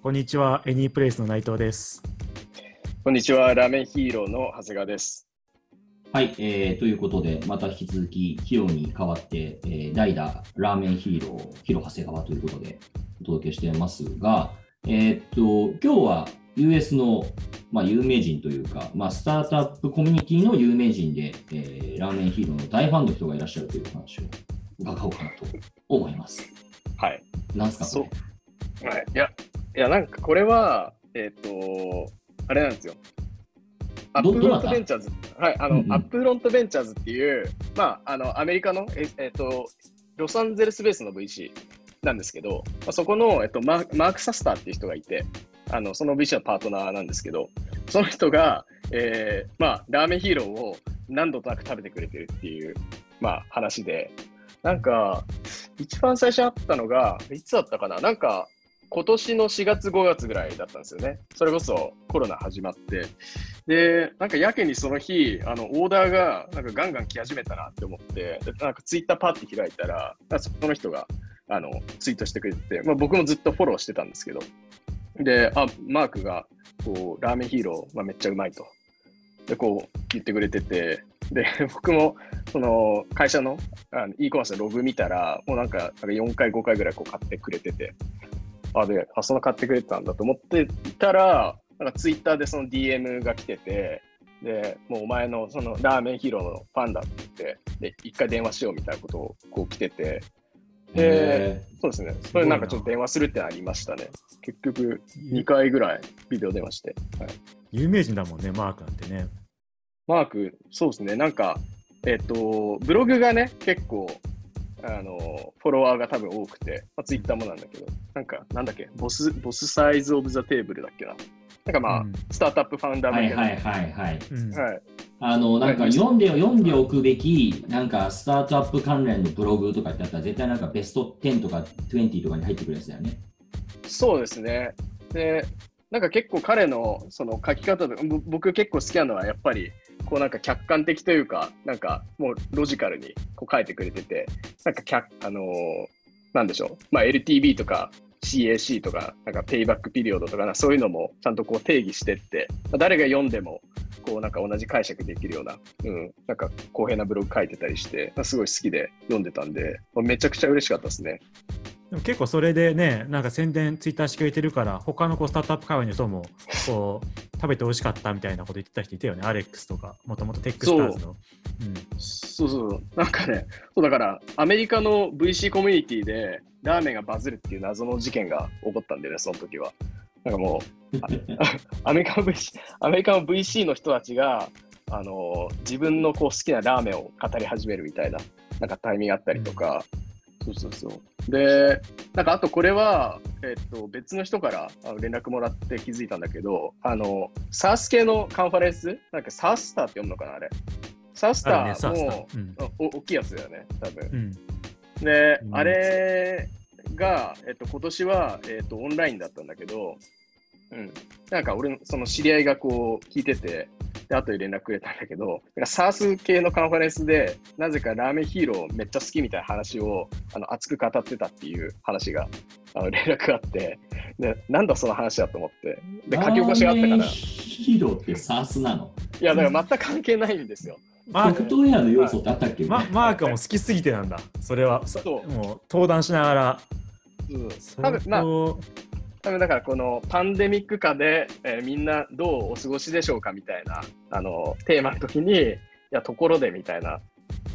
こんにちは、エニープレイスの内藤です。こんにちは、ラーメンヒーローの長谷川です。はい、えー、ということで、また引き続き、ヒロに代わって、えー、代打、ラーメンヒーロー、ヒロ長谷川ということで、お届けしていますが、えー、っと、今日は US の、まあ、有名人というか、まあ、スタートアップコミュニティの有名人で、えー、ラーメンヒーローの大ファンの人がいらっしゃるという話を伺おうかなと思います。はい。なんすかこれ？はい。いや、いや、なんかこれは、えっ、ー、と、あれなんですよ。 Upfront Ventures、はい、あの、うんうん、 Upfront Ventures っていう、まあ、あの、アメリカの、ええっ、ー、と、ロサンゼルスベースの VC なんですけど、まあ、そこの、えっと、マ Mark Suster っていう人がいて、あのその VC のパートナーなんですけど、その人が、えー、まあ、 Ramen Hero を何度となく食べてくれてるっていう、まあ、話で、なんか、一番最初あったのが、いつだったかな？なんか、今年の4月、5月ぐらいだったんですよね。それこそコロナ始まって。で、なんかやけにその日、あの、オーダーがなんかガンガン来始めたなって思って、なんかツイッターパッて開いたら、その人があのツイートしてくれてて、まあ、僕もずっとフォローしてたんですけど、で、あ、マークが、こう、ラーメンヒーロー、まあ、めっちゃうまいと。で、こう、言ってくれてて、で、僕も、その、会社のあの e コマースのログ見たら、もうなんか、なんか4回、5回ぐらいこう買ってくれてて、あ、で、あ、その買ってくれてたんだと思っていたら、なんかツイッターでその DM が来てて、で、もうお前のそのラーメンヒーローのファンだって言って、で、一回電話しようみたいなことをこう来てて、で、そうですね、それなんかちょっと電話するってありましたね。結局、2回ぐらいビデオ電話して。はい、有名人だもんね、マークなんてね。マーク、そうですね、なんか、えっ、ー、と、ブログがね、結構、あの、フォロワーが多分多くて、まあ、ツイッターもなんだけど、なんか、なんだっけ、ボス、ボスサイズオブザテーブルだっけな。なんかまあ、うん、スタートアップファウンダー向けはいはいはいはい。うん、はいあの、なんか読んで、読んでおくべき、なんかスタートアップ関連のブログとかってあったら、絶対なんかベスト10とか20とかに入ってくるやつだよね。そうですね。で、なんか結構彼のその書き方で、僕結構好きなのはやっぱり、こうなんか客観的というか、なんかもうロジカルにこう書いてくれてて、なんか客、あのー、なんでしょう、まあ LTV とか CAC とか、なんかペイバックピリオドとかそういうのもちゃんとこう定義してって、まあ、誰が読んでもこうなんか同じ解釈できるような、うん、なんか公平なブログ書いてたりして、まあ、すごい好きで読んでたんで、まあ、めちゃくちゃ嬉しかったですね。でも結構それでね、なんか宣伝、ツイッターしてくれてるから、他のこうスタートアップ会話の人もこう食べて美味しかったみたいなこと言ってた人いたよね、アレックスとか、もともとテックスターズの。そう,、そうそう。なんかね、そうだからアメリカの VC コミュニティでラーメンがバズるっていう謎の事件が起こったんでね、その時は。なんかもう、アメリカの VC, アメリカの VC の人たちが、あの自分のこう好きなラーメンを語り始めるみたいな、なんかタイミングあったりとか、そうそうそう。で、なんかあとこれは、えっと、別の人から連絡もらって気づいたんだけど、あの、サース系のカンファレンス、なんかサースターって読むのかな、あれ。サースターも、ねうん、お大きいやつだよね、多分。うん、で、あれが、えっと、今年は、えっと、オンラインだったんだけど、うん。なんか俺、その知り合いがこう聞いてて、で、後で連絡くれたんだけど、なんか SARS 系のカンファレンスで、なぜかラーメンヒーローめっちゃ好きみたいな話をあの熱く語ってたっていう話があの連絡があって、で、なんだその話だと思って、で、書き起こしがあったから。ラーメンヒーローって SARS なの？いや、だから全く関係ないんですよ。マークトウェアの要素ってあったっけ、ま、マークはもう好きすぎてなんだ。それは。そう。もう登壇しながら。うん。多分まあ多分だからこのパンデミック下で、えー、みんなどうお過ごしでしょうかみたいなあのテーマの時に、いや、ところでみたいな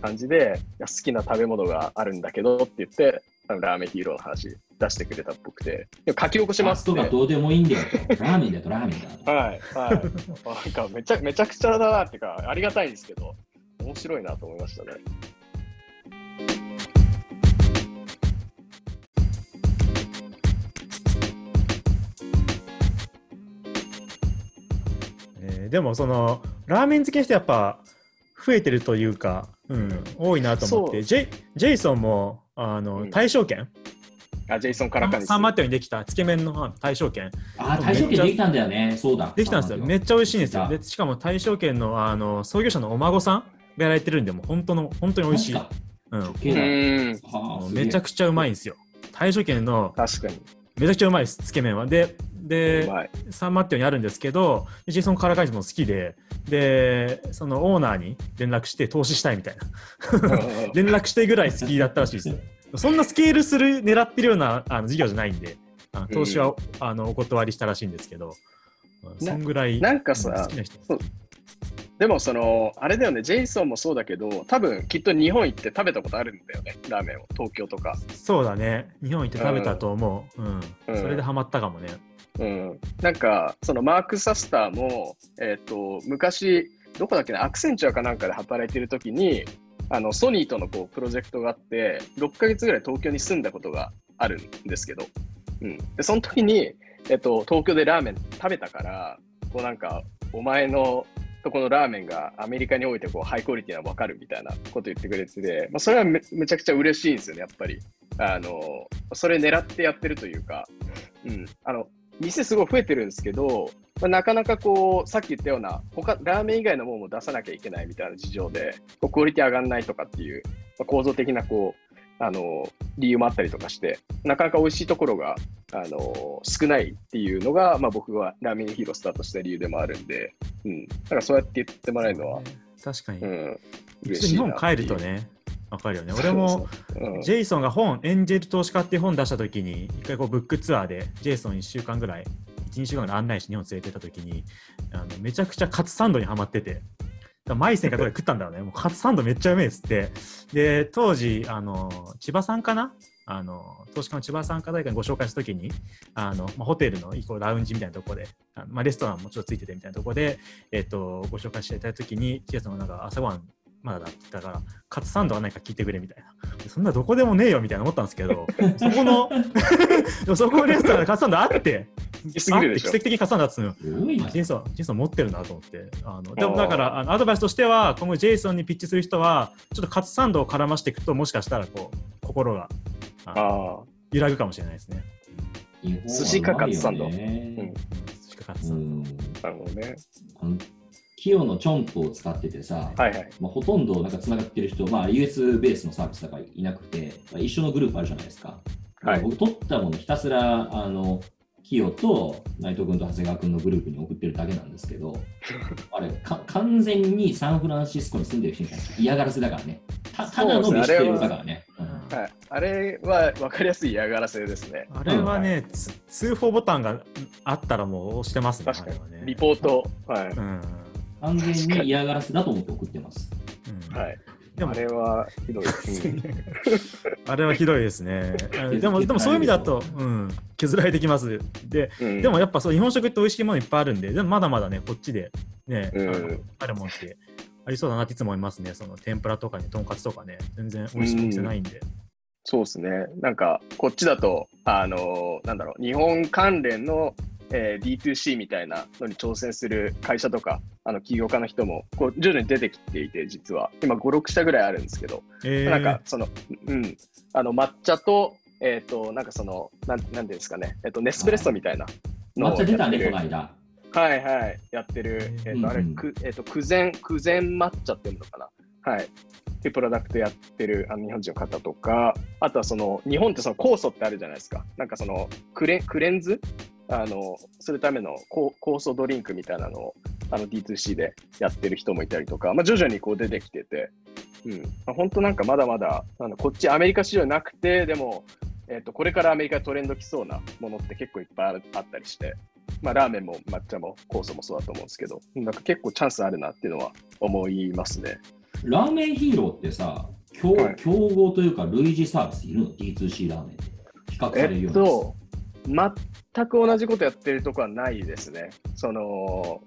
感じで、いや好きな食べ物があるんだけどって言って、ラーメンヒーローの話出してくれたっぽくて、書き起こしますとかどうでもいいんだよと。ラーメンだとラーメンだはい、はい。なんかめちゃめちゃくちゃだなっていうか、ありがたいんですけど、面白いなと思いましたね。でもそのラーメン好きな人やっぱ増えてるというか、うん、多いなと思って。ジェイジェイソンもあの、うん。大賞券あ、ジェイソン・カラカニス。サンマットにできた。つけ麺の大賞券ああ、大将権できたんだよね。そうだ。できたんですよ。めっちゃ美味しいんですよ。ででしかも大賞券のあの創業者のお孫さんがやられてるんでもう本当の本当に美味しい、うん、うん、はあめちゃくちゃうまいんですよ。大賞券の確かに。めちゃくちゃうまいですつけ麺は。でで。サンマッテオにあるんですけど、ジェイソン・カラカイスも好きで、で、そのオーナーに連絡して投資したいみたいな。連絡してぐらい好きだったらしいですよ。そんなスケールする、狙ってるようなあの事業じゃないんで、あの投資は、あのお断りしたらしいんですけど、うんそんぐらいなんかさ好きな人。そうでもその、あれだよね、ジェイソンもそうだけど、多分きっと日本行って食べたことあるんだよね、ラーメンを、東京とか。そうだね。日本行って食べたと思う。うん。うんそれでハマったかもね。うん、なんか、そのマーク・サスターも、えっ、と、昔、どこだっけな、アクセンチュアかなんかで働いてるときに、あの、ソニーとのこうプロジェクトがあって、6ヶ月ぐらい東京に住んだことがあるんですけど、うん。で、その時に、えっ、と、東京でラーメン食べたから、こうなんか、お前のとこのラーメンがアメリカにおいてこうハイクオリティなの分かるみたいなこと言ってくれてて、まあ、それはめめちゃくちゃ嬉しいんですよね、やっぱり。あの、それ狙ってやってるというか、うん。あの、店すごい増えてるんですけど、まあ、なかなかこう、さっき言ったような、他、ラーメン以外のものも出さなきゃいけないみたいな事情で、こうクオリティ上がんないとかっていう、まあ、構造的なこう、あの、理由もあったりとかして、なかなか美味しいところが、あの、少ないっていうのが、まあ僕はラーメンヒーロースタートした理由でもあるんで、うん。だからそうやって言ってもらえるのは、確かに。うん。日本帰るとね、わかるよね。俺も、ジェイソンが本、エンジェル投資家っていう本出したときに、一回こうブックツアーで、ジェイソン1週間ぐらい、1、2週間ぐらい案内して日本連れてったときにあの、めちゃくちゃカツサンドにはまってて、マイセンかどこで食ったんだろうね。もうカツサンドめっちゃうめえっつって。で、当時、あの、千葉さんかな？あの、投資家の千葉さんか誰かにご紹介したときに、あの、まあ、ホテルの一個ラウンジみたいなところで、あのまあ、レストランもちょっとついててみたいなところで、えっと、ご紹介していただいたときに、ジェイソンがなんか朝ごはんまだだって言ったから、カツサンドはないか聞いてくれみたいな。そんなどこでもねえよみたいな思ったんですけど、そこの、で もそこのレストランでカツサンドあって、奇跡的にカツサンドあったのよ。すごいな。ジェイソン、ジェイソン持ってるなと思って。あのでもだからあのアドバイスとしては、今後ジェイソンにピッチする人は、ちょっとカツサンドを絡ましていくと、もしかしたらこう心が。揺らぐかもしれないですね。寿司かカツサンドうんしかカツうサンん。なるほどね。あのキヨのチョンプを使っててさ、はいはい。まあ、ほとんどなんかつながってる人、まあ、US ベースのサービスだからいなくて、まあ、一緒のグループあるじゃないですか。はい僕、取ったものひたすら、あの、キヨと内藤君と長谷川君のグループに送ってるだけなんですけど、あれか、完全にサンフランシスコに住んでる人に対して嫌がらせだからね。たただの飯テロだからね。うんはい、あれは分かりやすい嫌がらせですね。あれはね、つ通報ボタンがあったらもう押してますね。確かにねリポート。はい。うん完全に嫌がらせだと思って送ってます。うんはい、でもあれはひどい。う んあれはひどいですね。あでも、でもそういう意味だと、うん、削られてきます。で、うんでもやっぱそう日本食って美味しいものいっぱいあるんで、でもまだまだね、こっちでね、うんあるもんってありそうだなっていつも思いますね。その天ぷらとかね、とんかつとかね、全然美味しいお店ないんで。そうですね。なんか、こっちだと、あのーなんだろう、日本関連の、えー D2C みたいなのに挑戦する会社とか、あの起業家の人もこう徐々に出てきていて、実は。今、5、6社ぐらいあるんですけど、えーなんか、その、うん、あの抹茶と、えっ、と、なんかその、なんなんていうんですかね、えっ、と、ネスプレッソみたいなのを抹茶出たね、やってるこの間。はいはい、やってる、えっ、と、あれ、くえっ、と、くぜん、くぜん抹茶っていうのかな。はい。っていうプロダクトやってるあの日本人の方とか、あとはその、日本ってその酵素ってあるじゃないですか。なんかその、クレクレンズあの、するための酵酵素ドリンクみたいなのを、あの D2C でやってる人もいたりとか、まあ、徐々にこう出てきてて、うん。まあ、本当なんかまだまだ、あのこっちアメリカ市場なくて、でも、えっ、と、これからアメリカでトレンド来そうなものって結構いっぱいあったりして、まあ、ラーメンも抹茶も酵素もそうだと思うんですけど、なんか結構チャンスあるなっていうのは思いますね。ラーメンヒーローってさ、競,、はい競合というか類似サービスいるの ?D2C ラーメンって。比較されるような全く同じことやってるとこはないですね。その、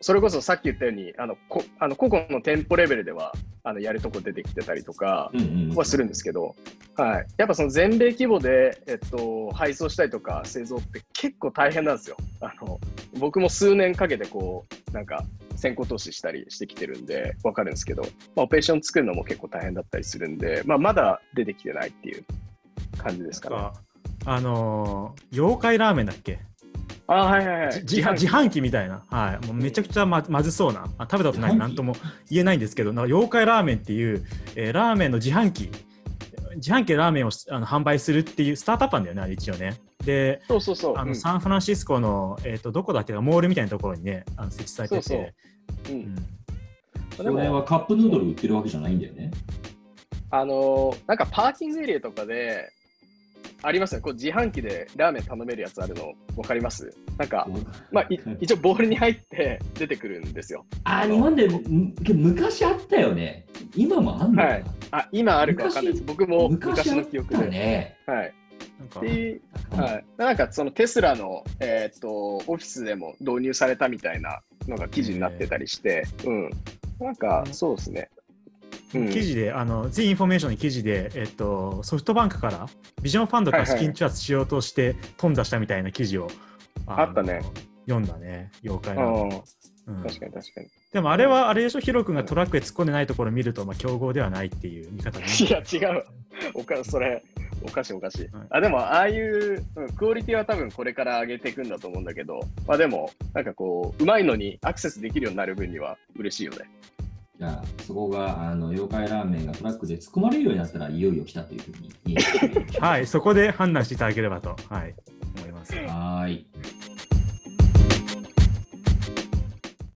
それこそさっき言ったように、あの、こあの個々の店舗レベルでは、あのやるとこ出てきてたりとかはするんですけど、はい、やっぱその全米規模で、えっと、配送したりとか製造って結構大変なんですよ。あの僕も数年かけてこうなんか先行投資したりしてきてるんで分かるんですけど、まあ、オペレーション作るのも結構大変だったりするんで、まあ、まだ出てきてないっていう感じですかね。ああのー妖怪ラーメンだっけ？あはいはいはい。じ自販自販機みたいな、はい、もうめちゃくちゃままずそうな、あ食べたことない。なんとも言えないんですけど、なんか妖怪ラーメンっていう、えーラーメンの自販機、自販機でラーメンをあの販売するっていうスタートアップなんだよね、あれ一応ね。で、そうそうそう。あのうん。サンフランシスコの、えー、とどこだっけ？な、モールみたいなところにね、あの設置されてて、そうそう。ううん。んそれはカップヌードル売ってるわけじゃないんだよね。あのーなんかパーキングエリアとかで、ありますね、こう自販機でラーメン頼めるやつあるの分かります？なんか、まあ、い 一応ボールに入って出てくるんですよ。あー、日本でむ昔あったよね。今もあんのはいあ、今あるか分かんないです。僕も昔昔あったの記憶で。ね。はい。なんかで、はい、なんかそのテスラの、えーっとオフィスでも導入されたみたいなのが記事になってたりして、うん。なんかそうですね。うん記事で、あの、The Information の記事で、えっと、ソフトバンクからビジョンファンドから資金調達しようとして頓挫したみたいな記事をあったね読んだね、妖怪うの。ん、うん確かに確かに。でもあれは、あれでしょ、ヒロ君がトラックで突っ込んでないところを見ると、まあ、競合ではないっていう見方ね。いや、違う。おかそれ、おかしいおかしい。はいあでも、ああいう、うんクオリティは多分これから上げていくんだと思うんだけど、まあでも、なんかこう、うまいのにアクセスできるようになる分には嬉しいよね。じゃあ、そこがあの妖怪ラーメンがトラックで突っ込まれるようになったらいよいよ来たというふうにはい、そこで判断していただければと、はい、思います。はーい。